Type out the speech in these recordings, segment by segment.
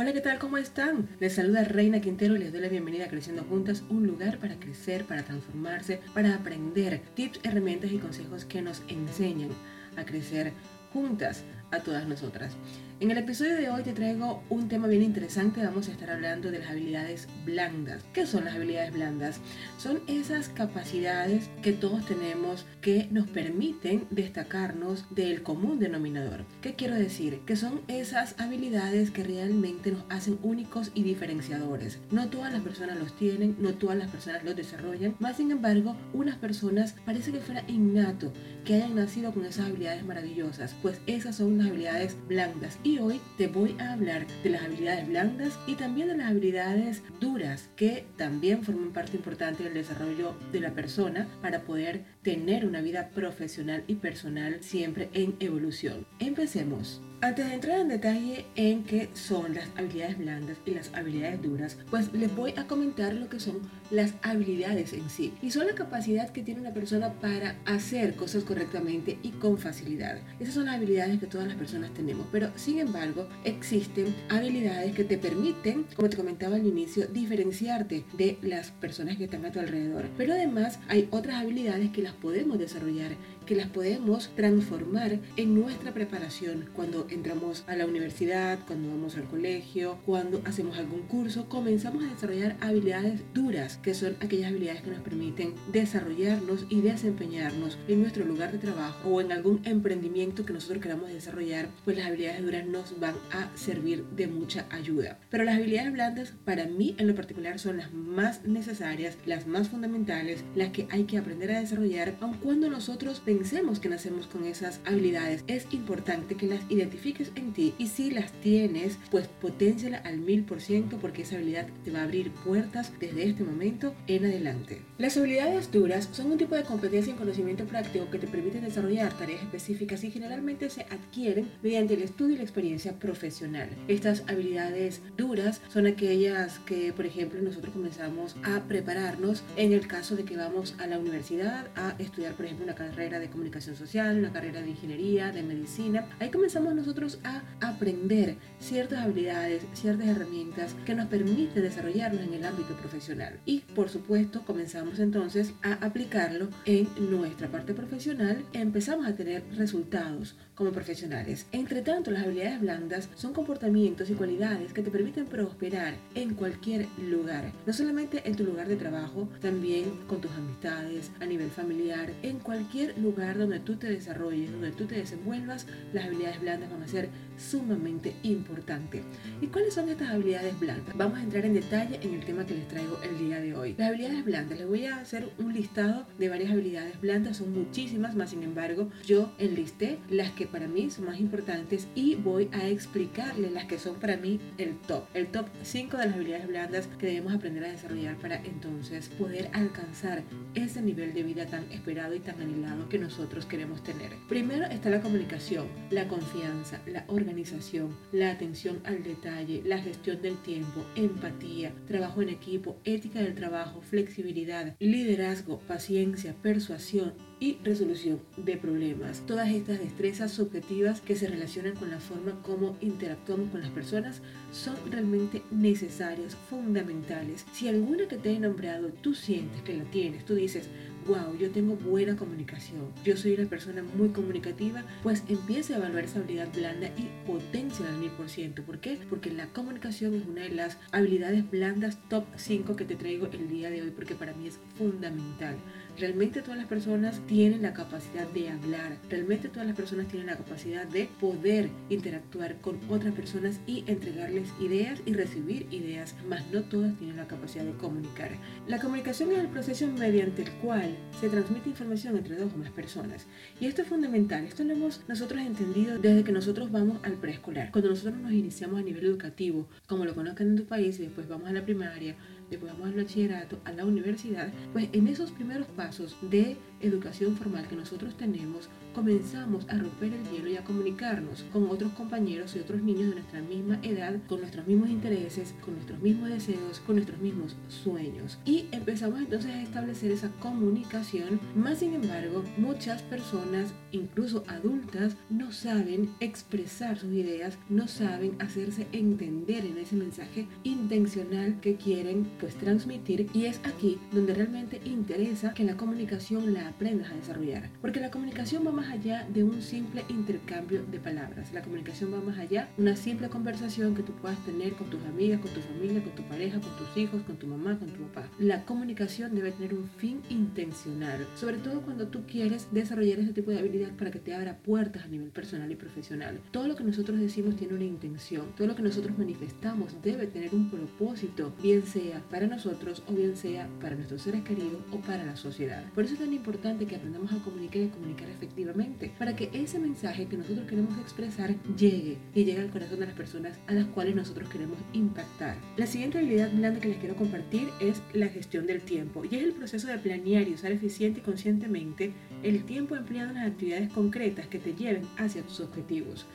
Hola, ¿qué tal? ¿Cómo están? Les saluda Reina Quintero y les doy la bienvenida a Creciendo Juntas, un lugar para crecer, para transformarse, para aprender tips, herramientas y consejos que nos enseñan a crecer juntas a todas nosotras. En el episodio de hoy te traigo un tema bien interesante. Vamos a estar hablando de las habilidades blandas. ¿Qué son las habilidades blandas? Son esas capacidades que todos tenemos que nos permiten destacarnos del común denominador. ¿Qué quiero decir? Que son esas habilidades que realmente nos hacen únicos y diferenciadores. No todas las personas los tienen, no todas las personas los desarrollan. Más sin embargo, unas personas parece que fuera innato que hayan nacido con esas habilidades maravillosas, pues esas son las habilidades blandas y hoy te voy a hablar de las habilidades blandas y también de las habilidades duras que también forman parte importante del desarrollo de la persona para poder tener una vida profesional y personal siempre en evolución. Empecemos. Antes de entrar en detalle en qué son las habilidades blandas y las habilidades duras, pues les voy a comentar lo que son las habilidades en sí. Y son la capacidad que tiene una persona para hacer cosas correctamente y con facilidad. Esas son las habilidades que todas las personas tenemos. Pero sin embargo, existen habilidades que te permiten, como te comentaba al inicio, diferenciarte de las personas que están a tu alrededor. Pero además hay otras habilidades que las podemos desarrollar, que las podemos transformar en nuestra preparación cuando entramos a la universidad, cuando vamos al colegio, cuando hacemos algún curso, comenzamos a desarrollar habilidades duras, que son aquellas habilidades que nos permiten desarrollarnos y desempeñarnos en nuestro lugar de trabajo o en algún emprendimiento que nosotros queramos desarrollar, pues las habilidades duras nos van a servir de mucha ayuda. Pero las habilidades blandas para mí en lo particular son las más necesarias, las más fundamentales, las que hay que aprender a desarrollar, aun cuando nosotros pensemos que nacemos con esas habilidades, es importante que las identifiquemos en ti y si las tienes, pues potenciala al mil por ciento porque esa habilidad te va a abrir puertas desde este momento en adelante. Las habilidades duras son un tipo de competencia y conocimiento práctico que te permiten desarrollar tareas específicas y generalmente se adquieren mediante el estudio y la experiencia profesional. Estas habilidades duras son aquellas que, por ejemplo, nosotros comenzamos a prepararnos en el caso de que vamos a la universidad a estudiar, por ejemplo, una carrera de comunicación social, una carrera de ingeniería, de medicina. Ahí comenzamos nosotros a aprender ciertas habilidades, ciertas herramientas que nos permiten desarrollarnos en el ámbito profesional. Y por supuesto comenzamos entonces a aplicarlo en nuestra parte profesional, empezamos a tener resultados como profesionales. Entre tanto, las habilidades blandas son comportamientos y cualidades que te permiten prosperar en cualquier lugar, no solamente en tu lugar de trabajo, también con tus amistades, a nivel familiar, en cualquier lugar donde tú te desarrolles, donde tú te desenvuelvas, las habilidades blandas van a ser sumamente importantes. ¿Y cuáles son estas habilidades blandas? Vamos a entrar en detalle en el tema que les traigo el día de hoy. Las habilidades blandas, les voy a hacer un listado de varias habilidades blandas, son muchísimas, más sin embargo, yo enlisté las que para mí son más importantes y voy a explicarles las que son para mí el top, el top 5 de las habilidades blandas que debemos aprender a desarrollar para entonces poder alcanzar ese nivel de vida tan esperado y tan anhelado que nosotros queremos tener. Primero está la comunicación, la confianza, la organización, la atención al detalle, la gestión del tiempo, empatía, trabajo en equipo, ética del trabajo, flexibilidad, liderazgo, paciencia, persuasión, y resolución de problemas. Todas estas destrezas subjetivas que se relacionan con la forma como interactuamos con las personas son realmente necesarias, fundamentales. Si alguna que te he nombrado tú sientes que la tienes, tú dices, wow, yo tengo buena comunicación, yo soy una persona muy comunicativa, pues empiece a evaluar esa habilidad blanda y potencia al mil por ciento. ¿Por qué? Porque la comunicación es una de las habilidades blandas top 5 que te traigo el día de hoy, porque para mí es fundamental. Realmente todas las personas tienen la capacidad de hablar, realmente todas las personas tienen la capacidad de poder interactuar con otras personas y entregarles ideas y recibir ideas, mas no todas tienen la capacidad de comunicar. La comunicación es el proceso mediante el cual se transmite información entre dos o más personas. Y esto es fundamental, esto lo hemos nosotros entendido desde que nosotros vamos al preescolar. Cuando nosotros nos iniciamos a nivel educativo, como lo conozcan en tu país, y después vamos a la primaria, después vamos al bachillerato, a la universidad, pues en esos primeros pasos de educación formal que nosotros tenemos, comenzamos a romper el hielo y a comunicarnos con otros compañeros y otros niños de nuestra misma edad, con nuestros mismos intereses, con nuestros mismos deseos, con nuestros mismos sueños. Y empezamos entonces a establecer esa comunicación, más sin embargo, muchas personas, incluso adultas, no saben expresar sus ideas, no saben hacerse entender en ese mensaje intencional que quieren pues transmitir. Y es aquí donde realmente interesa que la comunicación la aprendas a desarrollar, porque la comunicación va más allá de un simple intercambio de palabras, la comunicación va más allá, una simple conversación que tú puedas tener con tus amigas, con tu familia, con tu pareja, con tus hijos, con tu mamá, con tu papá. La comunicación debe tener un fin intencional, sobre todo cuando tú quieres desarrollar ese tipo de habilidad para que te abra puertas a nivel personal y profesional. Todo lo que nosotros decimos tiene una intención, todo lo que nosotros manifestamos debe tener un propósito, bien sea para nosotros o bien sea para nuestros seres queridos o para la sociedad. Por eso es tan importante que aprendamos a comunicar y comunicar efectivamente, para que ese mensaje que nosotros queremos expresar llegue y llegue al corazón de las personas a las cuales nosotros queremos impactar. La siguiente habilidad blanda que les quiero compartir es la gestión del tiempo y es el proceso de planear y usar eficiente y conscientemente el tiempo empleado en las actividades concretas que te lleven hacia tus objetivos.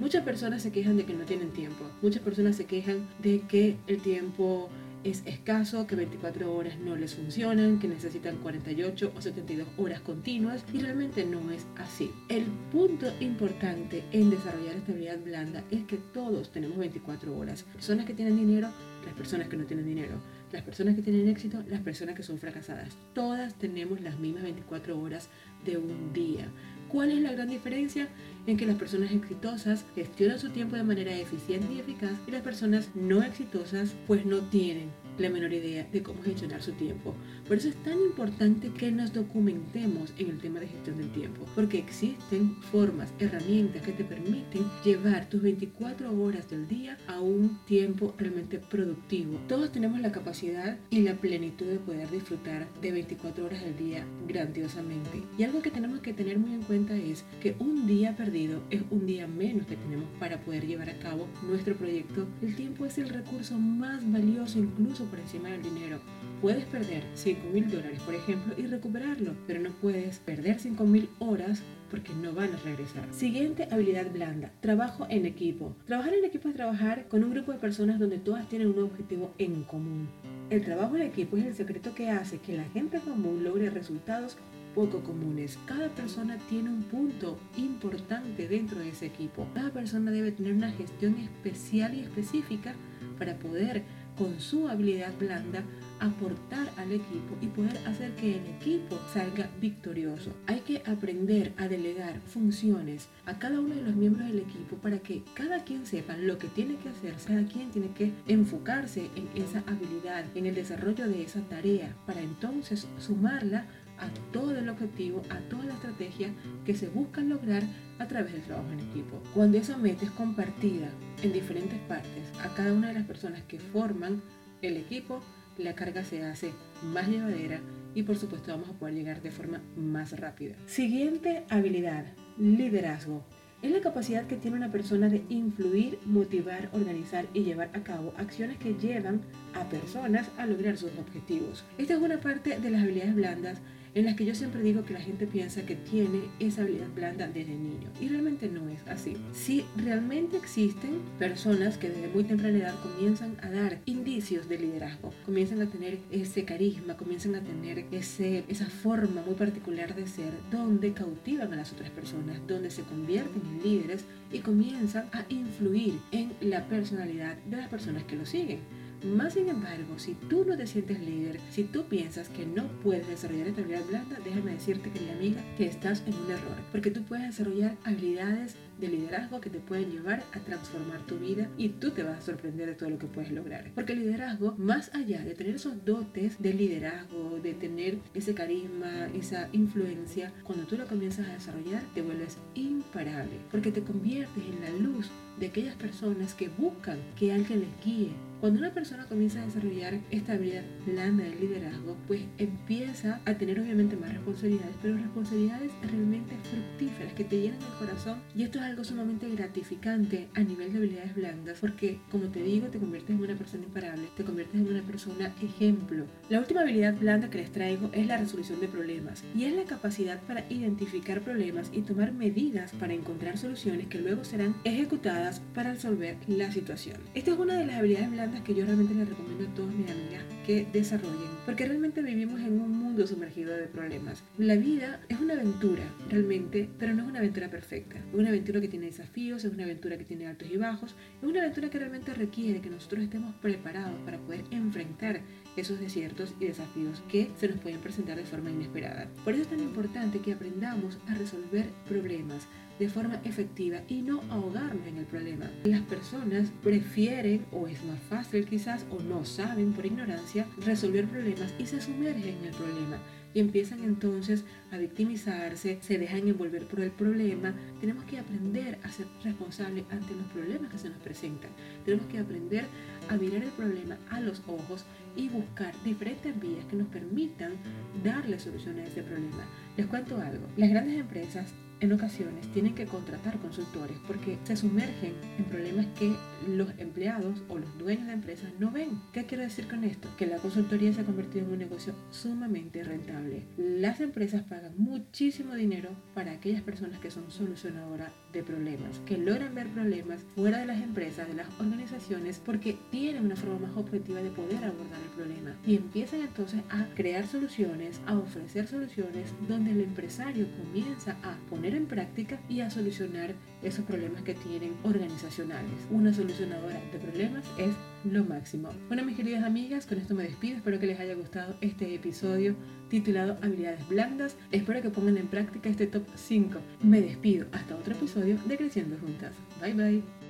Muchas personas se quejan de que no tienen tiempo. Muchas personas se quejan de que el tiempo es escaso, que 24 horas no les funcionan, que necesitan 48 o 72 horas continuas y realmente no es así. El punto importante en desarrollar estabilidad blanda es que todos tenemos 24 horas. Personas que tienen dinero, las personas que no tienen dinero. Las personas que tienen éxito, las personas que son fracasadas. Todas tenemos las mismas 24 horas de un día. ¿Cuál es la gran diferencia? En que las personas exitosas gestionan su tiempo de manera eficiente y eficaz y las personas no exitosas pues no tienen la menor idea de cómo gestionar su tiempo. Por eso es tan importante que nos documentemos en el tema de gestión del tiempo, porque existen formas, herramientas que te permiten llevar tus 24 horas del día a un tiempo realmente productivo. Todos tenemos la capacidad y la plenitud de poder disfrutar de 24 horas del día grandiosamente. Y algo que tenemos que tener muy en cuenta es que un día perdido es un día menos que tenemos para poder llevar a cabo nuestro proyecto. El tiempo es el recurso más valioso incluso por encima del dinero. Puedes perder 5 mil dólares, por ejemplo, y recuperarlo, pero no puedes perder 5 mil horas porque no van a regresar. Siguiente habilidad blanda, trabajo en equipo. Trabajar en equipo es trabajar con un grupo de personas donde todas tienen un objetivo en común. El trabajo en equipo es el secreto que hace que la gente común logre resultados poco comunes. Cada persona tiene un punto importante dentro de ese equipo. Cada persona debe tener una gestión especial y específica para poder con su habilidad blanda aportar al equipo y poder hacer que el equipo salga victorioso. Hay que aprender a delegar funciones a cada uno de los miembros del equipo para que cada quien sepa lo que tiene que hacer, cada quien tiene que enfocarse en esa habilidad, en el desarrollo de esa tarea, para entonces sumarla a todo el objetivo, a toda la estrategia que se busca lograr a través del trabajo en equipo. Cuando esa meta es compartida en diferentes partes a cada una de las personas que forman el equipo, la carga se hace más llevadera y por supuesto vamos a poder llegar de forma más rápida. Siguiente habilidad, liderazgo. Es la capacidad que tiene una persona de influir, motivar, organizar y llevar a cabo acciones que llevan a personas a lograr sus objetivos. Esta es una parte de las habilidades blandas en las que yo siempre digo que la gente piensa que tiene esa habilidad blanda desde niño y realmente no es así. Si realmente existen personas que desde muy temprana edad comienzan a dar indicios de liderazgo, comienzan a tener ese carisma, comienzan a tener ese, esa forma muy particular de ser, donde cautivan a las otras personas, donde se convierten en líderes y comienzan a influir en la personalidad de las personas que lo siguen. Más sin embargo, si tú no te sientes líder, si tú piensas que no puedes desarrollar esta habilidad blanda, déjame decirte, querida amiga, que estás en un error. Porque tú puedes desarrollar habilidades de liderazgo que te pueden llevar a transformar tu vida y tú te vas a sorprender de todo lo que puedes lograr. Porque el liderazgo, más allá de tener esos dotes de liderazgo, de tener ese carisma, esa influencia, cuando tú lo comienzas a desarrollar, te vuelves imparable. Porque te conviertes en la luz de aquellas personas que buscan que alguien les guíe, cuando una persona comienza a desarrollar esta habilidad blanda del liderazgo, pues empieza a tener obviamente más responsabilidades, pero responsabilidades realmente fructíferas que te llenan el corazón y esto es algo sumamente gratificante a nivel de habilidades blandas porque como te digo te conviertes en una persona imparable, te conviertes en una persona ejemplo. La última habilidad blanda que les traigo es la resolución de problemas y es la capacidad para identificar problemas y tomar medidas para encontrar soluciones que luego serán ejecutadas para resolver la situación. Esta es una de las habilidades blandas que yo realmente les recomiendo a todas mis amigas que desarrollen, porque realmente vivimos en un mundo sumergido de problemas. La vida es una aventura, realmente, pero no es una aventura perfecta. Es una aventura que tiene desafíos, es una aventura que tiene altos y bajos, es una aventura que realmente requiere que nosotros estemos preparados para poder enfrentar esos desiertos y desafíos que se nos pueden presentar de forma inesperada. Por eso es tan importante que aprendamos a resolver problemas, de forma efectiva y no ahogarnos en el problema. Las personas prefieren, o es más fácil quizás, o no saben por ignorancia, resolver problemas y se sumergen en el problema y empiezan entonces a victimizarse, se dejan envolver por el problema. Tenemos que aprender a ser responsables ante los problemas que se nos presentan. Tenemos que aprender a mirar el problema a los ojos y buscar diferentes vías que nos permitan darle solución a ese problema. Les cuento algo, las grandes empresas en ocasiones tienen que contratar consultores porque se sumergen en problemas que los empleados o los dueños de empresas no ven. ¿Qué quiero decir con esto? Que la consultoría se ha convertido en un negocio sumamente rentable. Las empresas pagan muchísimo dinero para aquellas personas que son solucionadoras de problemas, que logran ver problemas fuera de las empresas, de las organizaciones, porque tienen una forma más objetiva de poder abordar el problema. Y empiezan entonces a crear soluciones, a ofrecer soluciones donde el empresario comienza a en práctica y a solucionar esos problemas que tienen organizacionales. Una solucionadora de problemas es lo máximo. Bueno, mis queridas amigas, con esto me despido. Espero que les haya gustado este episodio titulado Habilidades Blandas. Espero que pongan en práctica este top 5. Me despido hasta otro episodio de Creciendo Juntas. Bye bye.